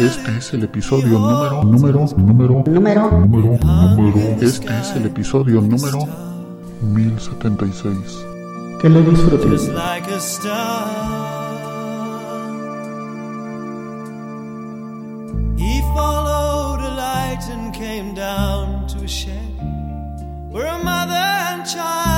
Este es el episodio número, número, número, Número número, número. Este es el episodio número 1076. Que lo star. He followed a light and came down to a shed where a mother and child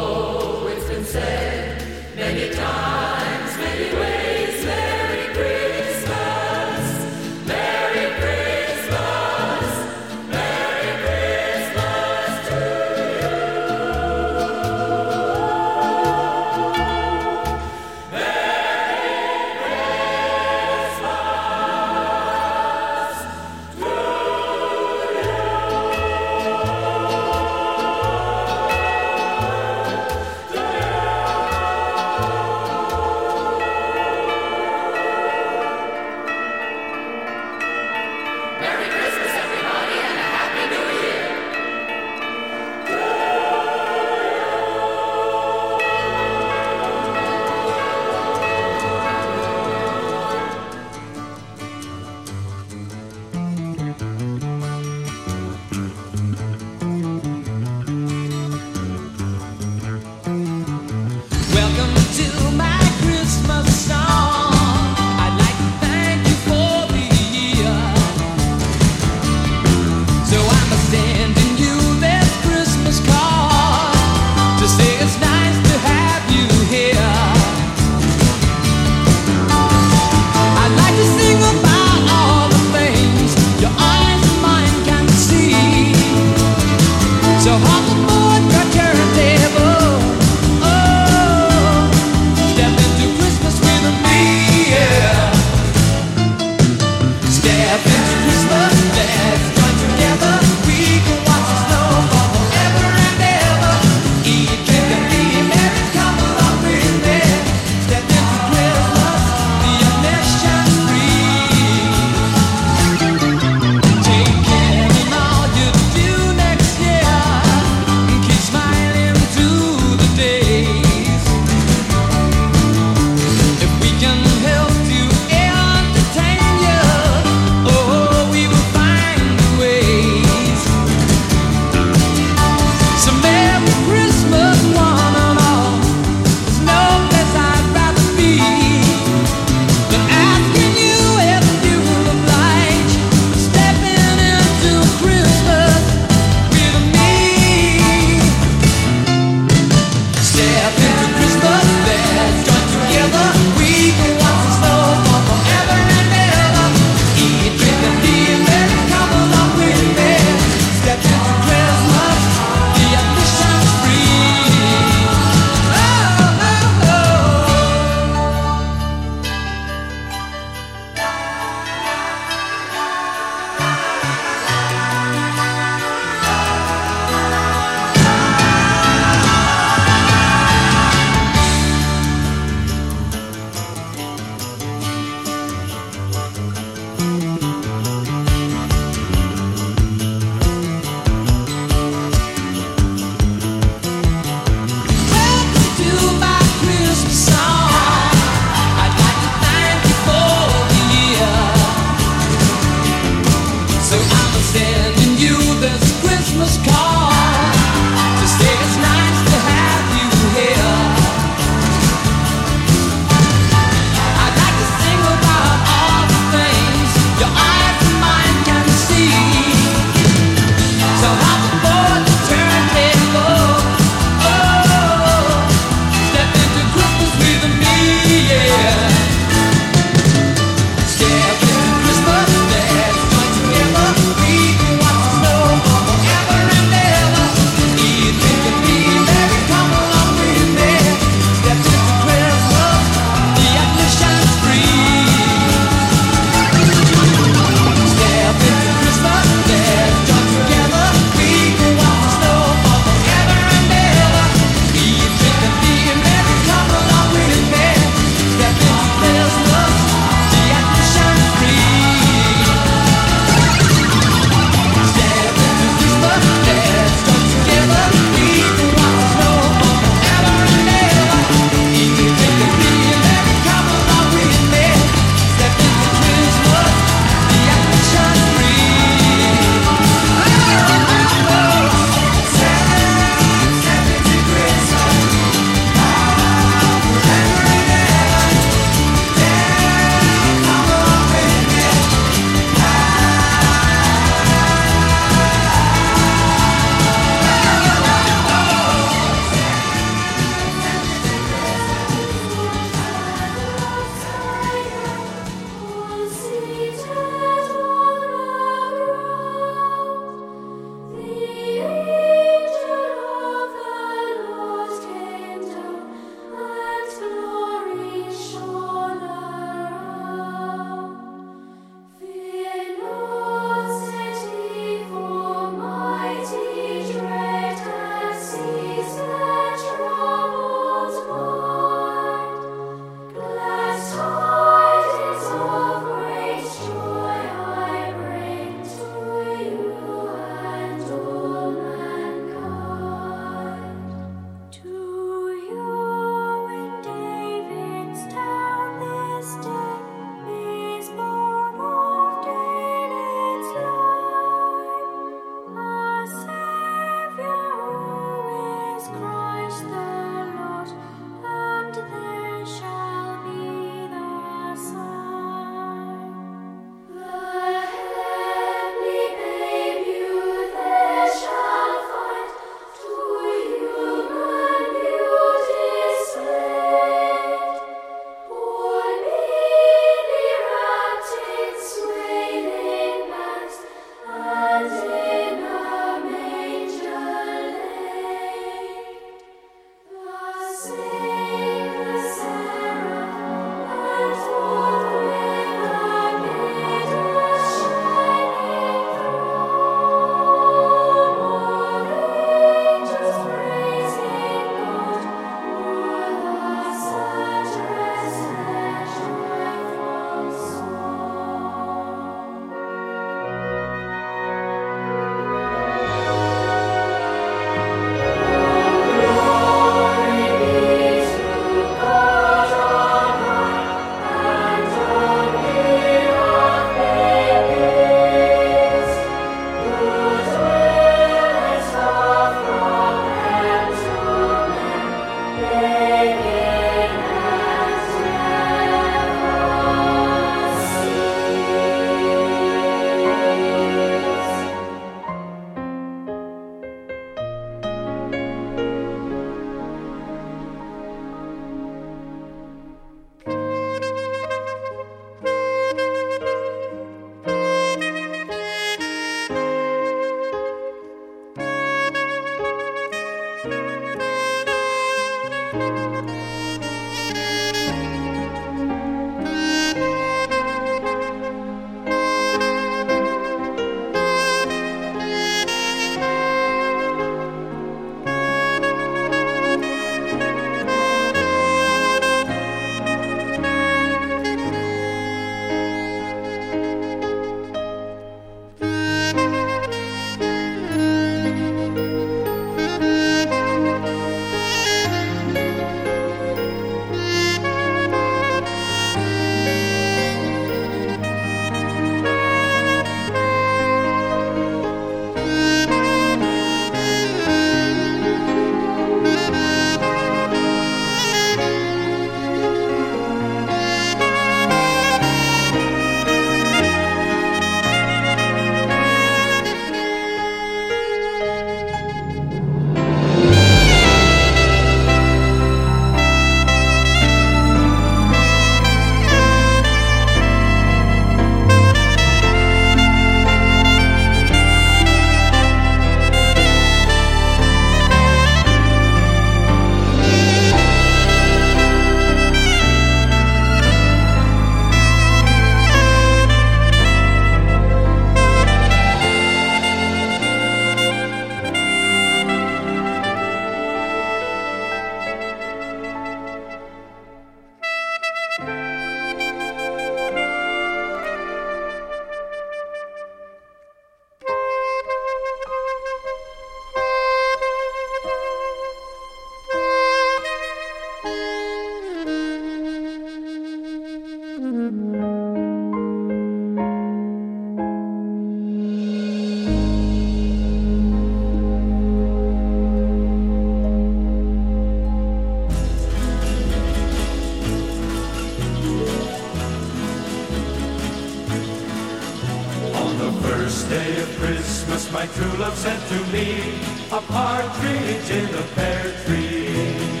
first day of Christmas, my true love sent to me a partridge in a pear tree.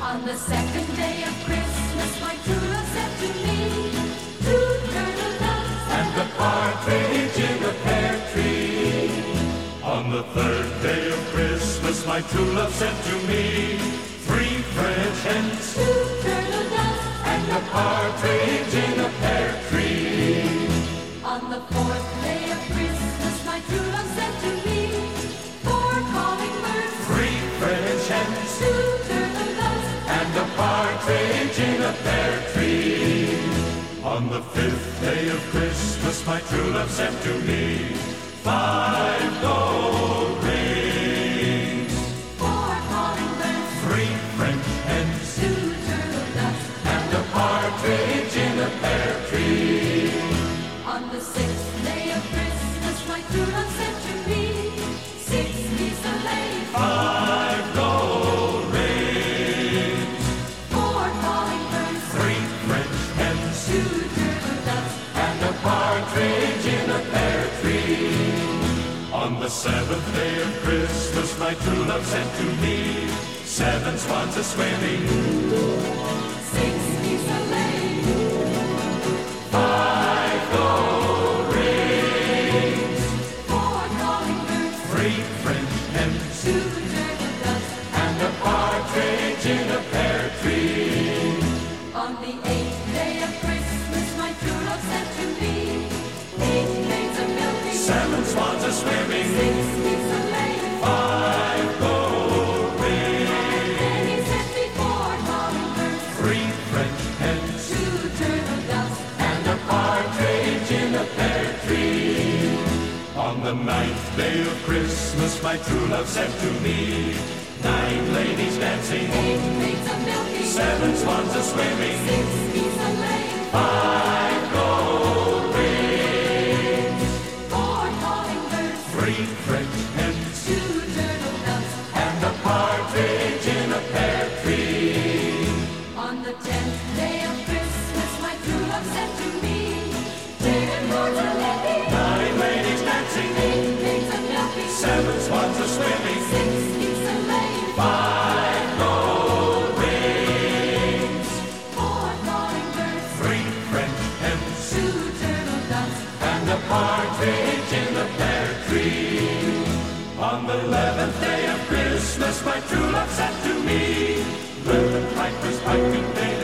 On the second day of Christmas, my true love sent to me two turtle doves and a partridge in a pear tree. On the third day of Christmas, my true love sent to me three French hens two turtle doves and a partridge in a pear tree. On the fourth day of Christmas, On the fifth day of Christmas, my true love sent to me five gold seventh day of Christmas, my true love sent to me seven swans a swimming, the ninth day of Christmas, my true love sent to me nine ladies dancing, eight maids a milking, seven swans a swimming, six geese a laying, five two turtle doves and a partridge in a pear tree. On the eleventh day of Christmas, my true love sent to me eleven pipers piping.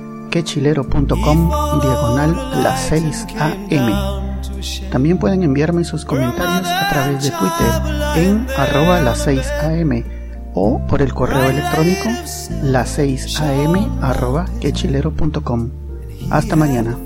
quechilero.com diagonal las 6 am. También pueden enviarme sus comentarios a través de Twitter en arroba las 6am o por el correo electrónico las 6am arroba quechilero.com. Hasta mañana.